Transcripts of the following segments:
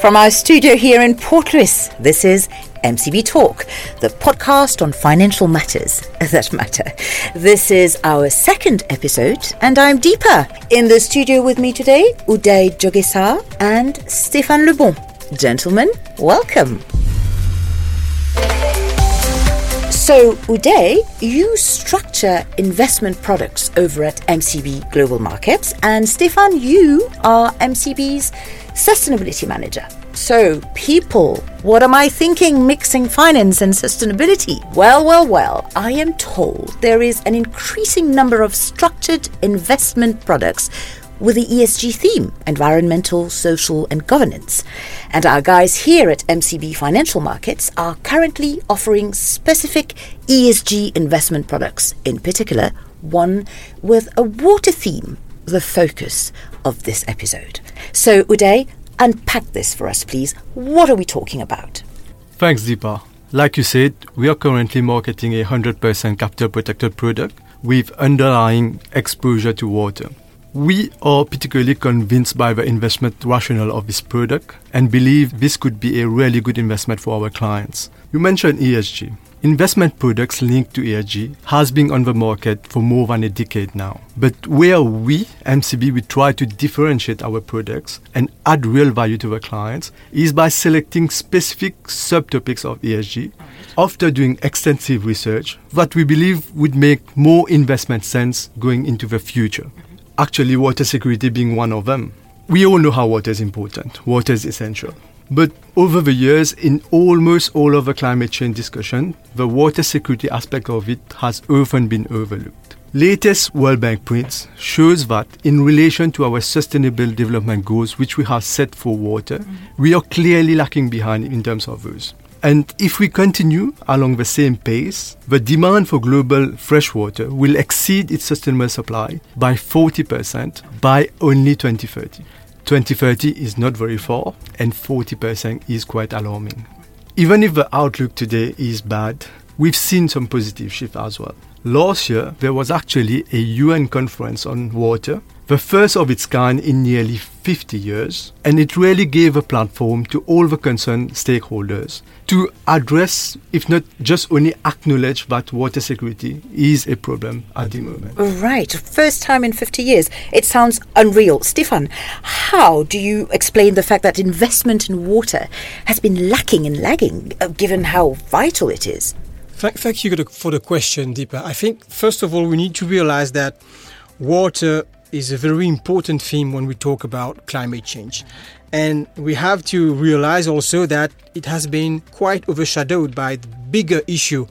From our studio here in Port Louis, this is MCB Talk, the podcast on financial matters that matter. This is our second episode, and I'm Deepa. In the studio with me today, Oodaye Joggesser and Stéphane Lebon. Gentlemen, welcome. So, Oodaye, you structure investment products over at MCB Global Markets, and Stéphane, you are MCB's sustainability manager. So, people, what am I thinking mixing finance and sustainability? Well, well, well, I am told there is an increasing number of structured investment products with the ESG theme environmental, social, and governance. And our guys here at MCB Financial Markets are currently offering specific ESG investment products, in particular, one with a water theme, the focus of this episode. So, Oodaye, unpack this for us, please. What are we talking about? Thanks, Deepa. Like you said, we are currently marketing a 100% capital protected product with underlying exposure to water. We are particularly convinced by the investment rationale of this product and believe this could be a really good investment for our clients. You mentioned ESG. Investment products linked to ESG has been on the market for more than a decade now. But where we, MCB, we try to differentiate our products and add real value to the clients is by selecting specific subtopics of ESG after doing extensive research that we believe would make more investment sense going into the future actually water security being one of them. We all know how water is important, water is essential. But over the years, in almost all of the climate change discussion, the water security aspect of it has often been overlooked. Latest World Bank prints shows that in relation to our sustainable development goals which we have set for water, mm-hmm. we are clearly lacking behind in terms of those. And if we continue along the same pace, the demand for global freshwater will exceed its sustainable supply by 40% by only 2030. 2030 is not very far, and 40% is quite alarming. Even if the outlook today is bad, we've seen some positive shift as well. Last year, there was actually a UN conference on water the first of its kind in nearly 50 years, and it really gave a platform to all the concerned stakeholders to address, if not just only acknowledge that water security is a problem at the moment. Right, first time in 50 years. It sounds unreal. Stéphane, how do you explain the fact that investment in water has been lacking and lagging, uh, given how vital it is? Thank you for the question, Deepa. I think, first of all, we need to realize that water is a very important theme when we talk about climate change. And we have to realize also that it has been quite overshadowed by the bigger issue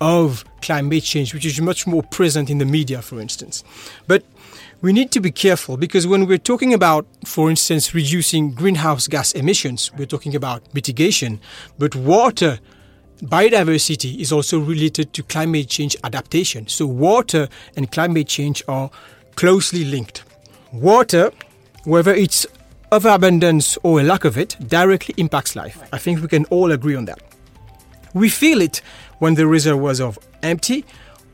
of climate change, which is much more present in the media, for instance. But we need to be careful because when we're talking about, for instance, reducing greenhouse gas emissions, we're talking about mitigation, but water biodiversity is also related to climate change adaptation. So water and climate change are closely linked. Water, whether it's overabundance or a lack of it, directly impacts life. I think we can all agree on that. We feel it when the reservoirs are empty,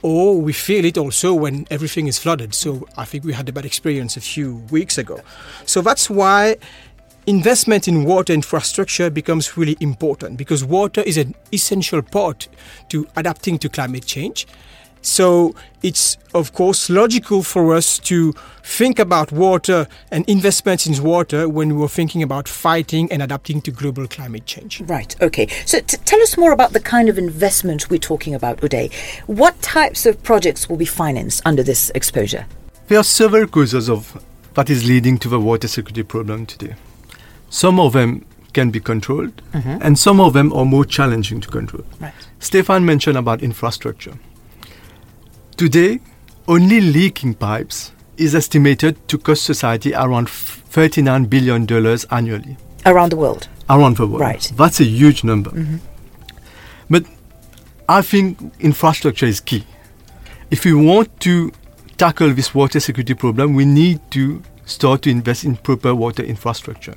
or we feel it also when everything is flooded. So I think we had a bad experience a few weeks ago. So that's why investment in water infrastructure becomes really important because water is an essential part to adapting to climate change so it's, of course, logical for us to think about water and investments in water when we're thinking about fighting and adapting to global climate change. Right, okay. So t- tell us more about the kind of investment we're talking about today. What types of projects will be financed under this exposure? There are several causes of that is leading to the water security problem today. Some of them can be controlled, mm-hmm. and some of them are more challenging to control. Right. Stéphane mentioned about infrastructure. Today, only leaking pipes is estimated to cost society around $39 billion annually. Around the world? Around the world. Right. That's a huge number. Mm-hmm. But I think infrastructure is key. If we want to tackle this water security problem, we need to start to invest in proper water infrastructure.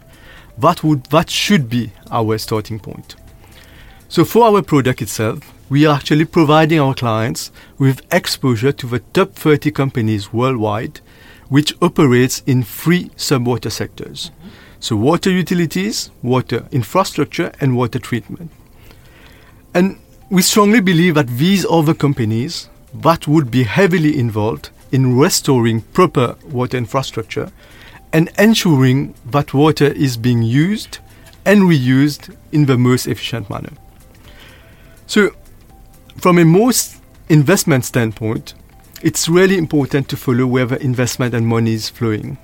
That would that should be our starting point. So for our product itself, we are actually providing our clients with exposure to the top 30 companies worldwide which operates in three subwater sectors. Mm-hmm. So water utilities, water infrastructure, and water treatment. And we strongly believe that these other companies that would be heavily involved in restoring proper water infrastructure and ensuring that water is being used and reused in the most efficient manner. So, from a most investment standpoint, it's really important to follow where the investment and money is flowing.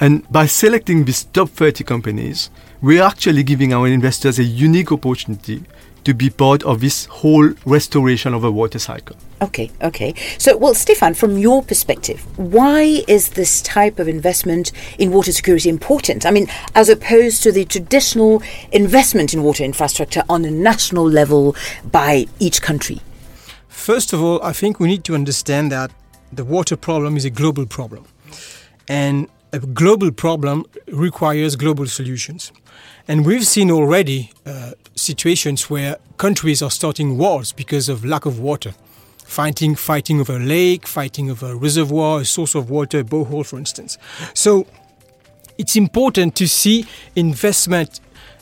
And by selecting these top 30 companies, we're actually giving our investors a unique opportunity to be part of this whole restoration of a water cycle. Okay, okay. So, well, Stéphane, from your perspective, why is this type of investment in water security important? I mean, as opposed to the traditional investment in water infrastructure on a national level by each country? First of all, I think we need to understand that the water problem is a global problem. And a global problem requires global solutions. And we've seen already uh, situations where countries are starting wars because of lack of water. Fighting, fighting over a lake, fighting over a reservoir, a source of water, a borehole, for instance. So it's important to see investment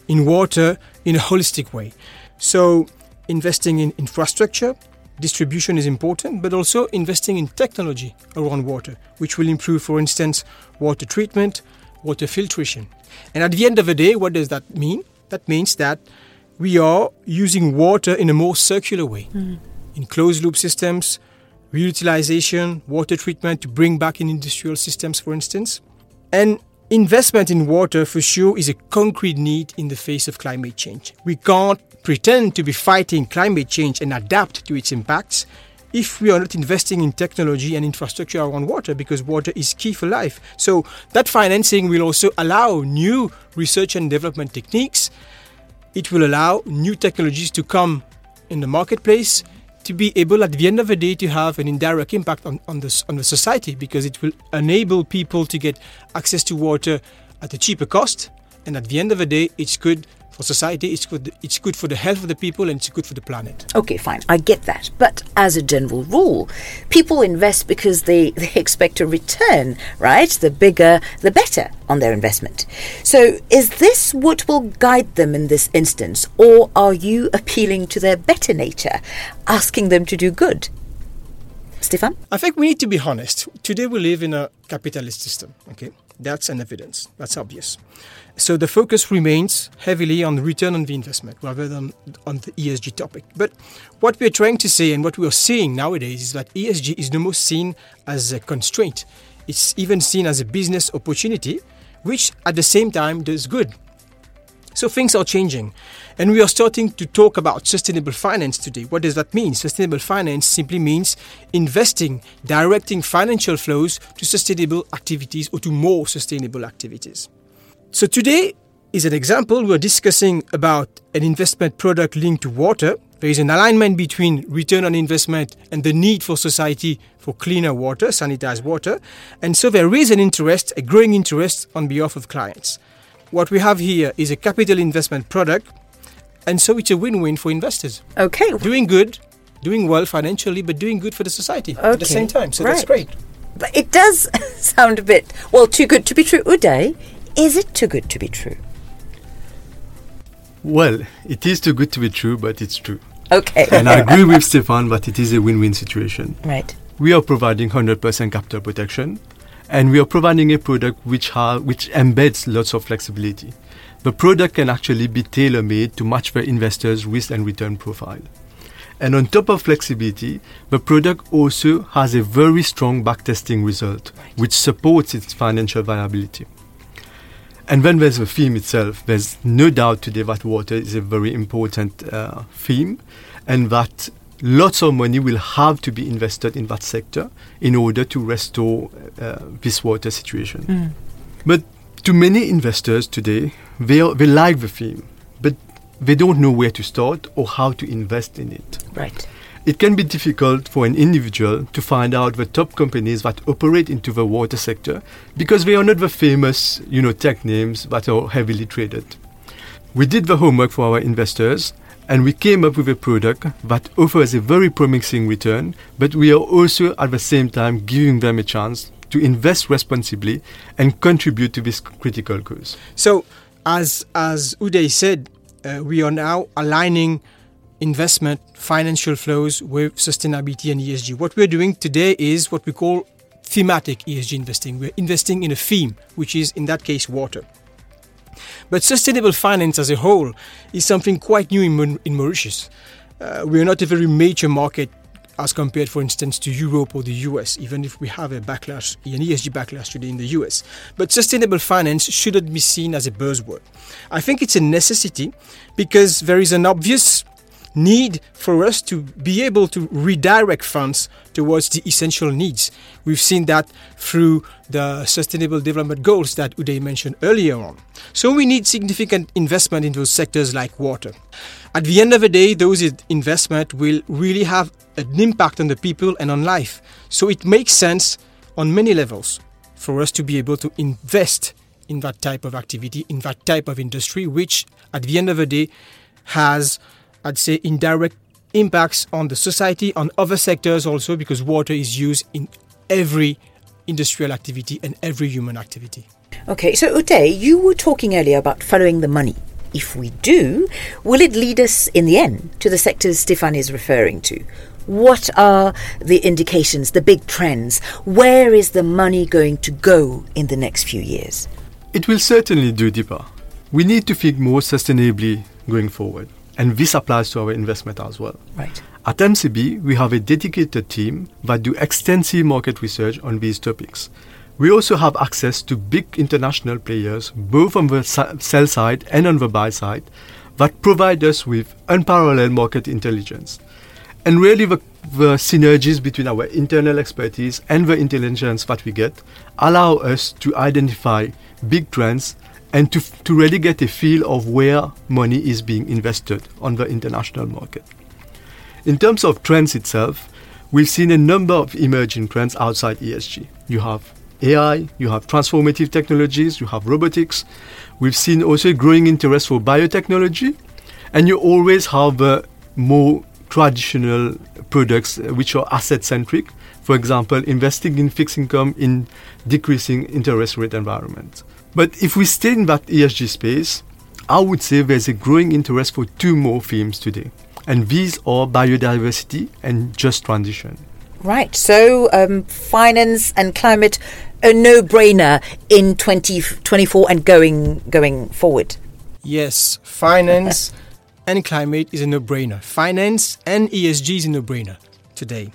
in water in a holistic way. So investing in infrastructure, distribution is important, but also investing in technology around water, which will improve, for instance, water treatment, water filtration. And at the end of the day, what does that mean? That means that we are using water in a more circular way, mm. in closed loop systems, reutilization, water treatment to bring back in industrial systems, for instance. And investment in water for sure is a concrete need in the face of climate change. We can't pretend to be fighting climate change and adapt to its impacts if we are not investing in technology and infrastructure around water because water is key for life. So that financing will also allow new research and development techniques. It will allow new technologies to come in the marketplace to be able at the end of the day to have an indirect impact on, on, the, on the society because it will enable people to get access to water at a cheaper cost and at the end of the day it's good for society, it's good, it's good for the health of the people and it's good for the planet. Okay, fine, I get that. But as a general rule, people invest because they, they expect a return, right? The bigger, the better on their investment. So is this what will guide them in this instance, or are you appealing to their better nature, asking them to do good? Stéphane? I think we need to be honest. Today we live in a capitalist system, okay? That's an evidence. That's obvious. So the focus remains heavily on return on the investment rather than on the ESG topic. But what we're trying to say and what we are seeing nowadays is that ESG is no more seen as a constraint. It's even seen as a business opportunity, which at the same time does good. So things are changing. And we are starting to talk about sustainable finance today. What does that mean? Sustainable finance simply means investing, directing financial flows to sustainable activities or to more sustainable activities. So today is an example. We're discussing about an investment product linked to water. There is an alignment between return on investment and the need for society for cleaner water, sanitized water. And so there is an interest, a growing interest on behalf of clients. What we have here is a capital investment product, and so it's a win-win for investors. Okay. Doing good, doing well financially, but doing good for the society okay. at the same time. So right. that's great. But it does sound a bit, well, too good to be true. Oodaye, is it too good to be true? Well, it is too good to be true, but it's true. Okay. and I agree with Stéphane that it is a win win situation. Right. We are providing 100% capital protection, and we are providing a product which, ha- which embeds lots of flexibility. The product can actually be tailor made to match the investor's risk and return profile. And on top of flexibility, the product also has a very strong backtesting result, which supports its financial viability. And then there's the theme itself. There's no doubt today that water is a very important uh, theme and that lots of money will have to be invested in that sector in order to restore uh, this water situation. Mm. But to many investors today, they, are, they like the theme, but they don't know where to start or how to invest in it. Right it can be difficult for an individual to find out the top companies that operate into the water sector because they are not the famous, you know, tech names that are heavily traded. We did the homework for our investors and we came up with a product that offers a very promising return, but we are also at the same time giving them a chance to invest responsibly and contribute to this critical cause. So, as as Oodaye said, uh, we are now aligning investment financial flows with sustainability and ESG. What we're doing today is what we call thematic ESG investing. We're investing in a theme, which is in that case water. But sustainable finance as a whole is something quite new in, in Mauritius. Uh, we are not a very major market as compared, for instance, to Europe or the US, even if we have a backlash, an ESG backlash today in the US. But sustainable finance shouldn't be seen as a buzzword. I think it's a necessity because there is an obvious need for us to be able to redirect funds towards the essential needs. We've seen that through the Sustainable Development Goals that Oodaye mentioned earlier on. So we need significant investment in those sectors like water. At the end of the day, those investment will really have an impact on the people and on life. So it makes sense on many levels for us to be able to invest in that type of activity, in that type of industry, which at the end of the day has I'd say, indirect impacts on the society, on other sectors also, because water is used in every industrial activity and every human activity. Okay, so Oodaye, you were talking earlier about following the money. If we do, will it lead us in the end to the sectors Stéphane is referring to? What are the indications, the big trends? Where is the money going to go in the next few years? It will certainly do, Deepa. We need to think more sustainably going forward. And this applies to our investment as well. Right. At MCB, we have a dedicated team that do extensive market research on these topics. We also have access to big international players, both on the sell side and on the buy side, that provide us with unparalleled market intelligence. And really, the, the synergies between our internal expertise and the intelligence that we get allow us to identify big trends and to, to really get a feel of where money is being invested on the international market. In terms of trends itself, we've seen a number of emerging trends outside ESG. You have AI, you have transformative technologies, you have robotics. We've seen also growing interest for biotechnology, and you always have uh, more traditional products uh, which are asset centric. For example, investing in fixed income in decreasing interest rate environments. But if we stay in that ESG space, I would say there's a growing interest for two more themes today. And these are biodiversity and just transition. Right. So, um, finance and climate, a no brainer in 2024 and going, going forward. Yes, finance and climate is a no brainer. Finance and ESG is a no brainer today.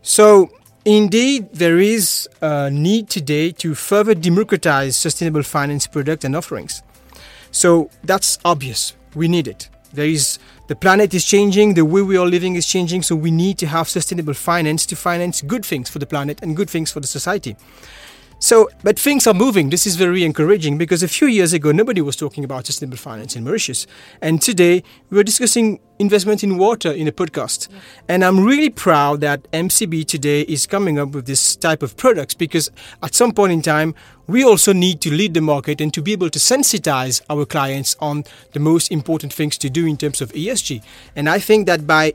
So, Indeed, there is a need today to further democratize sustainable finance products and offerings. So that's obvious. We need it. There is the planet is changing, the way we are living is changing, so we need to have sustainable finance to finance good things for the planet and good things for the society. So, but things are moving. This is very encouraging because a few years ago, nobody was talking about sustainable finance in Mauritius. And today, we're discussing investment in water in a podcast. Yeah. And I'm really proud that MCB today is coming up with this type of products because at some point in time, we also need to lead the market and to be able to sensitize our clients on the most important things to do in terms of ESG. And I think that by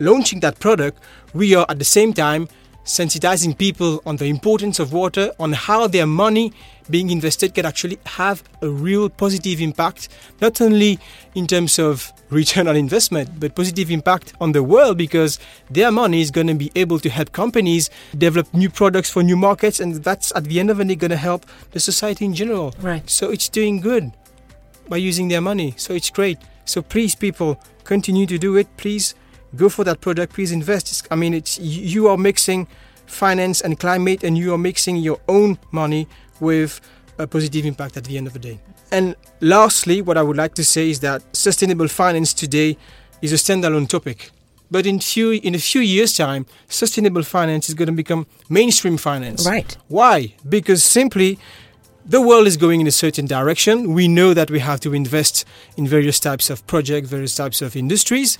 launching that product, we are at the same time sensitizing people on the importance of water, on how their money being invested can actually have a real positive impact, not only in terms of return on investment, but positive impact on the world because their money is going to be able to help companies develop new products for new markets, and that's at the end of the day going to help the society in general. Right. So it's doing good by using their money. So it's great. So please, people, continue to do it. Please go for that product. Please invest. I mean, it's you are mixing finance and climate, and you are mixing your own money with a positive impact at the end of the day. And lastly, what I would like to say is that sustainable finance today is a standalone topic. But in few in a few years' time, sustainable finance is going to become mainstream finance. Right. Why? Because simply the world is going in a certain direction. We know that we have to invest in various types of projects, various types of industries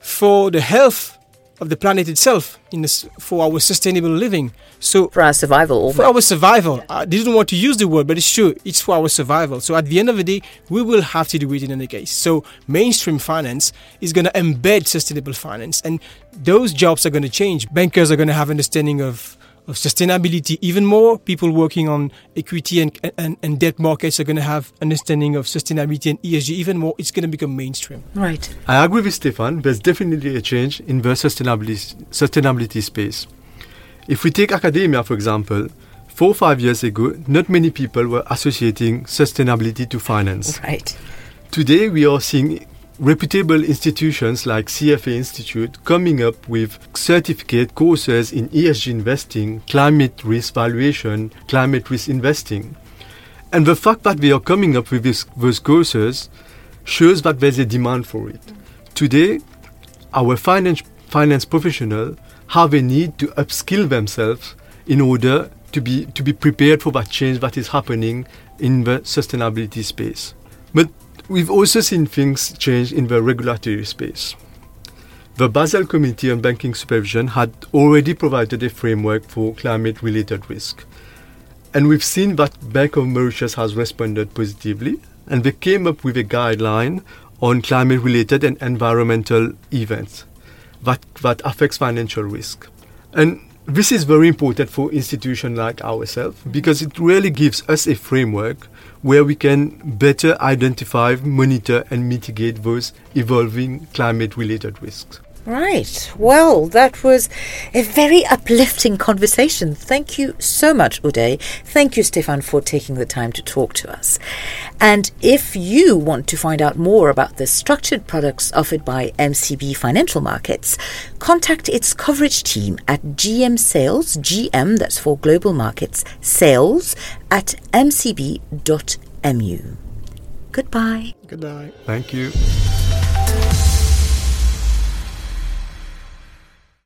for the health of the planet itself in this, for our sustainable living. So for our survival, for our survival. I didn't want to use the word, but it's true. It's for our survival. So at the end of the day, we will have to do it in any case. So mainstream finance is going to embed sustainable finance, and those jobs are going to change. Bankers are going to have understanding of of sustainability. Even more people working on equity and, and, and debt markets are going to have understanding of sustainability and ESG. Even more, it's going to become mainstream. Right. I agree with Stéphane. There's definitely a change in the sustainability, sustainability space. If we take academia, for example, four or five years ago, not many people were associating sustainability to finance. Right. Today, we are seeing reputable institutions like CFA Institute coming up with certificate courses in ESG investing, climate risk valuation, climate risk investing. And the fact that they are coming up with this, those courses shows that there's a demand for it. Today, our finance, finance professionals have a need to upskill themselves in order to be, to be prepared for that change that is happening in the sustainability space. But We've also seen things change in the regulatory space. The Basel Committee on Banking Supervision had already provided a framework for climate related risk. And we've seen that Bank of Mauritius has responded positively, and they came up with a guideline on climate related and environmental events that, that affects financial risk. And this is very important for institutions like ourselves because it really gives us a framework where we can better identify, monitor, and mitigate those evolving climate related risks. Right. Well, that was a very uplifting conversation. Thank you so much, Oodaye. Thank you, Stéphane, for taking the time to talk to us. And if you want to find out more about the structured products offered by MCB Financial Markets, contact its coverage team at GM Sales, GM, that's for Global Markets, sales at mcb.mu. Goodbye. Good night. Thank you.